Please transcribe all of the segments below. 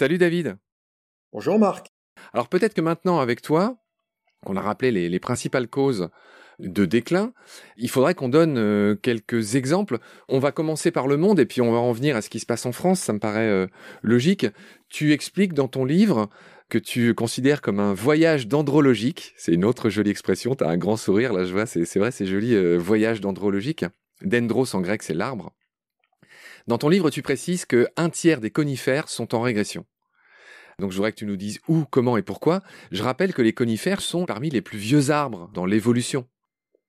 Salut David. Bonjour Marc. Alors peut-être que maintenant avec toi, qu'on a rappelé les, principales causes de déclin, il faudrait qu'on donne euh, quelques exemples. On va commencer par le monde et puis on va en venir à ce qui se passe en France, ça me paraît euh, logique. Tu expliques dans ton livre que tu considères comme un voyage dendrologique, c'est une autre jolie expression, tu as un grand sourire là je vois, c'est vrai, c'est joli, euh, voyage dendrologique. Dendros en grec c'est l'arbre. Dans ton livre, tu précises que un tiers des conifères sont en régression. Donc je voudrais que tu nous dises où, comment et pourquoi. Je rappelle que les conifères sont parmi les plus vieux arbres dans l'évolution.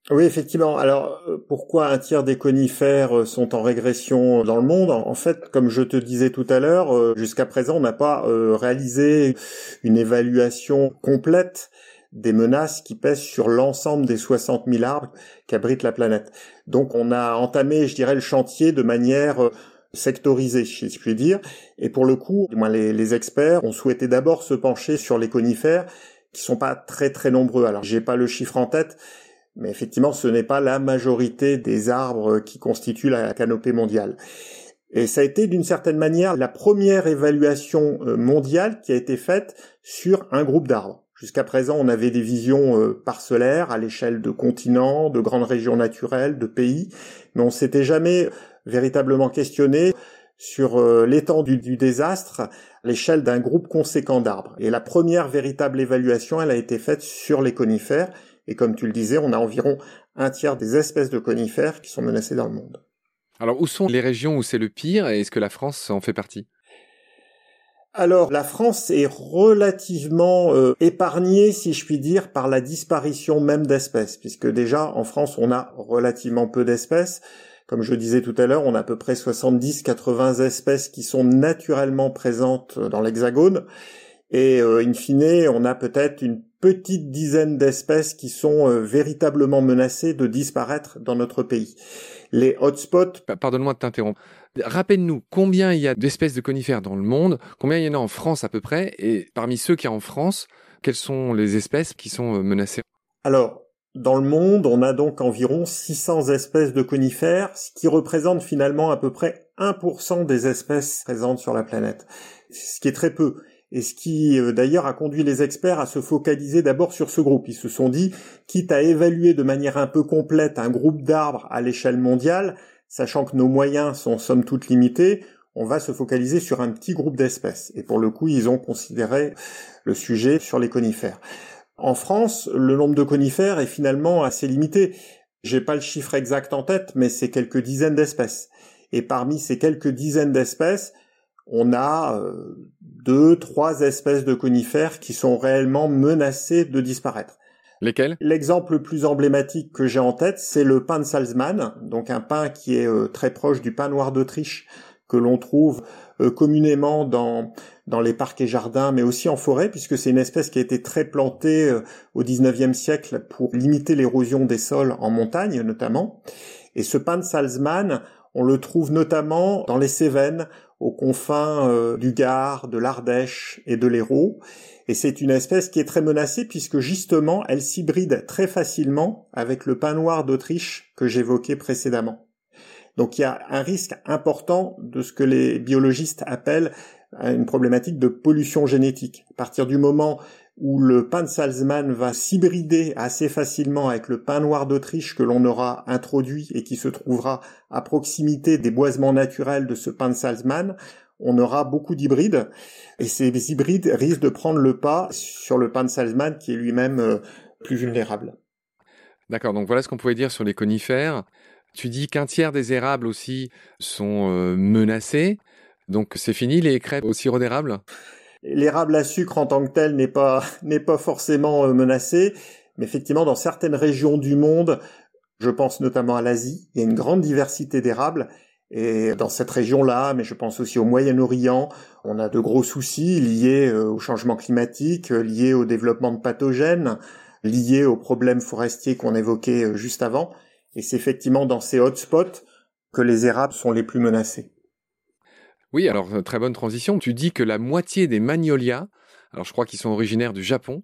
Oui, effectivement. Alors, euh, pourquoi un tiers des conifères euh, sont en régression dans le monde? En fait, comme je te disais tout à l'heure, euh, jusqu'à présent, on n'a pas réalisé une évaluation complète des menaces qui pèsent sur l'ensemble des 60 000 arbres qu'abrite la planète. Donc on a entamé, je dirais, le chantier de manière euh, sectorisée, si je puis dire. Et pour le coup, les, les experts ont souhaité d'abord se pencher sur les conifères, qui sont pas très très nombreux. Alors j'ai pas le chiffre en tête, mais effectivement, ce n'est pas la majorité des arbres qui constituent la canopée mondiale. Et ça a été d'une certaine manière la première évaluation euh, mondiale qui a été faite sur un groupe d'arbres. Jusqu'à présent, on avait des visions euh, parcellaires à l'échelle de continents, de grandes régions naturelles, de pays, mais on s'était jamais véritablement questionné sur euh, l'étendue du désastre à l'échelle d'un groupe conséquent d'arbres. Et la première véritable évaluation, elle a été faite sur les conifères, et comme tu le disais, on a environ un tiers des espèces de conifères qui sont menacées dans le monde. Alors où sont les régions où c'est le pire, et est-ce que la France en fait partie? Alors la France est relativement euh, épargnée, si je puis dire, par la disparition même d'espèces, puisque déjà en France on a relativement peu d'espèces. Comme je disais tout à l'heure, on a à peu près 70-80 espèces qui sont naturellement présentes dans l'Hexagone, et euh, in fine on a peut-être une petite dizaine d'espèces qui sont euh, véritablement menacées de disparaître dans notre pays. Les hotspots... Pardonne-moi de t'interrompre. Rappelle-nous combien il y a d'espèces de conifères dans le monde, combien il y en a en France à peu près, et parmi ceux qui y a en France, quelles sont les espèces qui sont euh, menacées? Alors, dans le monde, on a donc environ 600 espèces de conifères, ce qui représente finalement à peu près 1% des espèces présentes sur la planète, ce qui est très peu. Et ce qui euh, d'ailleurs a conduit les experts à se focaliser d'abord sur ce groupe. Ils se sont dit, quitte à évaluer de manière un peu complète un groupe d'arbres à l'échelle mondiale, sachant que nos moyens sont somme toute limités, on va se focaliser sur un petit groupe d'espèces. Et pour le coup, ils ont considéré le sujet sur les conifères. En France, le nombre de conifères est finalement assez limité. J'ai pas le chiffre exact en tête, mais c'est quelques dizaines d'espèces. Et parmi ces quelques dizaines d'espèces, on a euh, deux, trois espèces de conifères qui sont réellement menacées de disparaître. L'exemple le plus emblématique que j'ai en tête, c'est le pin de Salzmann, donc un pin qui est euh, très proche du pin noir d'Autriche que l'on trouve euh, communément dans dans les parcs et jardins, mais aussi en forêt, puisque c'est une espèce qui a été très plantée euh, au XIXe siècle pour limiter l'érosion des sols en montagne notamment. Et ce pin de Salzmann, on le trouve notamment dans les Cévennes, aux confins du Gard, de l'Ardèche et de l'Hérault. Et c'est une espèce qui est très menacée puisque justement elle s'hybride très facilement avec le pin noir d'Autriche que j'évoquais précédemment. Donc il y a un risque important de ce que les biologistes appellent une problématique de pollution génétique. À partir du moment où le pin de Salzmann va s'hybrider assez facilement avec le pin noir d'Autriche que l'on aura introduit et qui se trouvera à proximité des boisements naturels de ce pin de Salzmann, on aura beaucoup d'hybrides et ces hybrides risquent de prendre le pas sur le pan Salzman qui est lui-même euh, plus vulnérable. D'accord, donc voilà ce qu'on pouvait dire sur les conifères. Tu dis qu'un tiers des érables aussi sont euh, menacés. Donc c'est fini les crêpes au sirop d'érable L'érable à sucre en tant que tel n'est pas n'est pas forcément euh, menacé, mais effectivement dans certaines régions du monde, je pense notamment à l'Asie, il y a une grande diversité d'érables et dans cette région-là, mais je pense aussi au Moyen-Orient, on a de gros soucis liés euh, au changement climatique, euh, liés au développement de pathogènes, liés aux problèmes forestiers qu'on évoquait euh, juste avant. Et c'est effectivement dans ces hotspots que les érables sont les plus menacés. Oui, alors très bonne transition. Tu dis que la moitié des magnolias, alors je crois qu'ils sont originaires du Japon,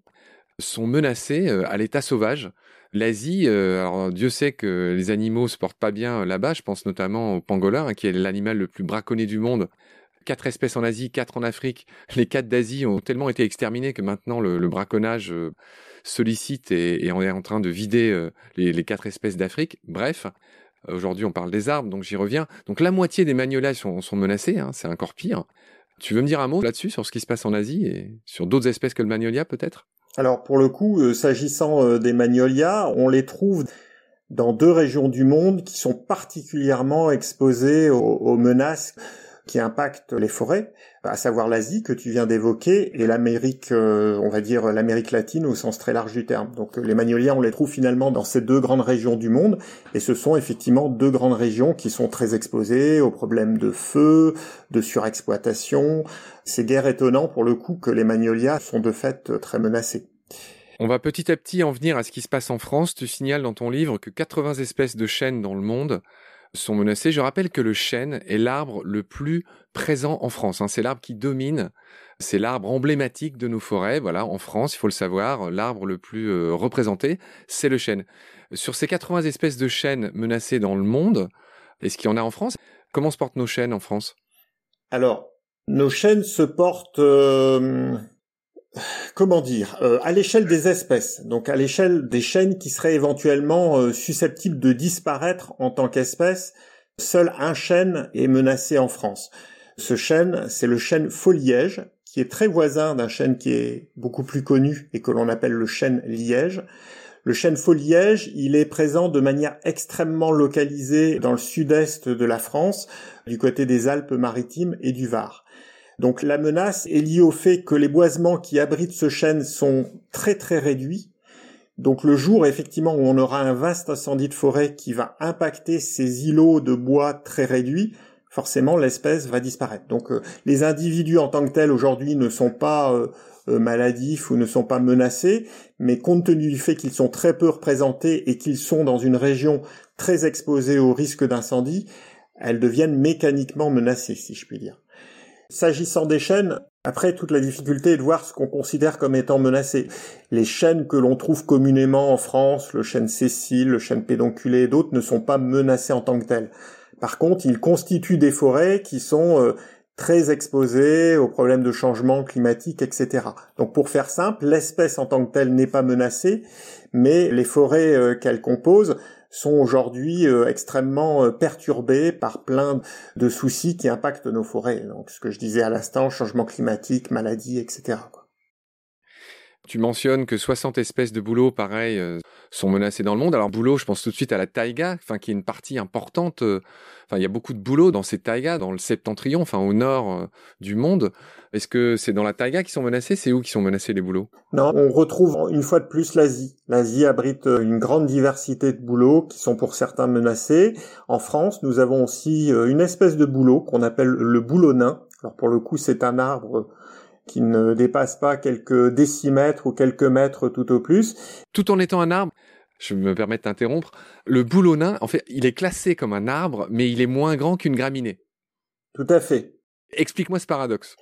sont menacés à l'état sauvage. L'Asie, alors Dieu sait que les animaux se portent pas bien là-bas. Je pense notamment au pangolin, hein, qui est l'animal le plus braconné du monde. Quatre espèces en Asie, quatre en Afrique. Les quatre d'Asie ont tellement été exterminés que maintenant le, braconnage sollicite et, on est en train de vider les, quatre espèces d'Afrique. Bref, aujourd'hui on parle des arbres, donc j'y reviens. Donc la moitié des magnolias sont, sont menacés, hein, c'est encore pire. Tu veux me dire un mot là-dessus sur ce qui se passe en Asie et sur d'autres espèces que le magnolia peut-être? Alors pour le coup, euh, s'agissant euh, des magnolias, on les trouve dans deux régions du monde qui sont particulièrement exposées aux menaces qui impactent les forêts, à savoir l'Asie que tu viens d'évoquer et l'Amérique, euh, on va dire l'Amérique latine au sens très large du terme. Donc les magnolias, on les trouve finalement dans ces deux grandes régions du monde et ce sont effectivement deux grandes régions qui sont très exposées aux problèmes de feu, de surexploitation. C'est guère étonnant pour le coup que les magnolias sont de fait très menacés. On va petit à petit en venir à ce qui se passe en France. Tu signales dans ton livre que 80 espèces de chênes dans le monde sont menacées. Je rappelle que le chêne est l'arbre le plus présent en France. Hein. C'est l'arbre qui domine. C'est l'arbre emblématique de nos forêts. Voilà, en France, il faut le savoir, l'arbre le plus euh, représenté, c'est le chêne. Sur ces 80 espèces de chênes menacées dans le monde, est-ce qu'il y en a en France? Comment se portent nos chênes en France? Alors, nos chênes se portent... Euh, comment dire, euh, à l'échelle des espèces, donc à l'échelle des chênes qui seraient éventuellement euh, susceptibles de disparaître en tant qu'espèce, seul un chêne est menacé en France. Ce chêne, c'est le chêne foliège, qui est très voisin d'un chêne qui est beaucoup plus connu et que l'on appelle le chêne liège. Le chêne foliège, il est présent de manière extrêmement localisée dans le sud-est de la France, du côté des Alpes-Maritimes et du Var. Donc la menace est liée au fait que les boisements qui abritent ce chêne sont très très réduits. Donc le jour effectivement où on aura un vaste incendie de forêt qui va impacter ces îlots de bois très réduits, forcément l'espèce va disparaître. Donc euh, les individus en tant que tels aujourd'hui ne sont pas euh, euh, maladifs ou ne sont pas menacés, mais compte tenu du fait qu'ils sont très peu représentés et qu'ils sont dans une région très exposée au risque d'incendie, elles deviennent mécaniquement menacées, si je puis dire. S'agissant des chênes, après toute la difficulté est de voir ce qu'on considère comme étant menacé. Les chênes que l'on trouve communément en France, le chêne Cécile, le chêne pédonculé et d'autres ne sont pas menacés en tant que tels. Par contre, ils constituent des forêts qui sont euh, très exposées aux problèmes de changement climatique, etc. Donc pour faire simple, l'espèce en tant que telle n'est pas menacée, mais les forêts euh, qu'elle compose sont aujourd'hui euh, extrêmement euh, perturbés par plein de soucis qui impactent nos forêts. Donc ce que je disais à l'instant, changement climatique, maladies, etc. Tu mentionnes que 60 espèces de bouleaux, pareil, euh, sont menacées dans le monde. Alors bouleau, je pense tout de suite à la taïga, enfin qui est une partie importante. Euh, enfin, il y a beaucoup de bouleaux dans ces taïgas, dans le septentrion, enfin au nord euh, du monde. Est-ce que c'est dans la taïga qui sont menacés? C'est où qui sont menacés les bouleaux? Non, on retrouve une fois de plus l'Asie. L'Asie abrite une grande diversité de bouleaux qui sont pour certains menacés. En France, nous avons aussi une espèce de bouleau qu'on appelle le bouleau nain. Alors pour le coup, c'est un arbre qui ne dépasse pas quelques décimètres ou quelques mètres tout au plus. Tout en étant un arbre, je me permets de t'interrompre, le boulonnat, en fait, il est classé comme un arbre, mais il est moins grand qu'une graminée. Tout à fait. Explique-moi ce paradoxe.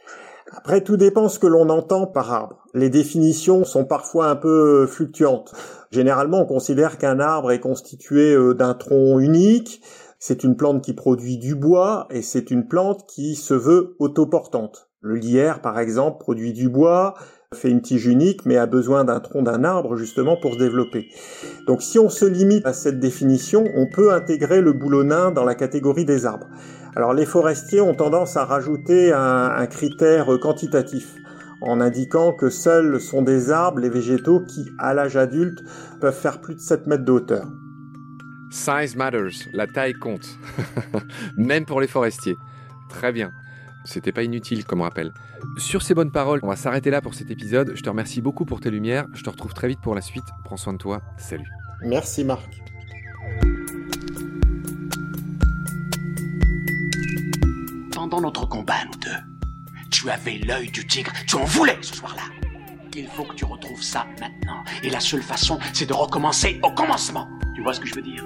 Après, tout dépend ce que l'on entend par arbre. Les définitions sont parfois un peu fluctuantes. Généralement, on considère qu'un arbre est constitué euh, d'un tronc unique, c'est une plante qui produit du bois et c'est une plante qui se veut autoportante. Le lierre, par exemple, produit du bois, fait une tige unique, mais a besoin d'un tronc d'un arbre justement pour se développer. Donc si on se limite à cette définition, on peut intégrer le boulonnin dans la catégorie des arbres. Alors les forestiers ont tendance à rajouter un, un critère quantitatif en indiquant que seuls sont des arbres les végétaux qui, à l'âge adulte, peuvent faire plus de 7 mètres de hauteur. Size matters, la taille compte, même pour les forestiers. Très bien. C'était pas inutile comme rappel. Sur ces bonnes paroles, on va s'arrêter là pour cet épisode. Je te remercie beaucoup pour tes lumières. Je te retrouve très vite pour la suite. Prends soin de toi. Salut. Merci Marc. Pendant notre combat, nous deux, tu avais l'œil du tigre. Tu en voulais ce soir-là. Il faut que tu retrouves ça maintenant. Et la seule façon, c'est de recommencer au commencement. Tu vois ce que je veux dire?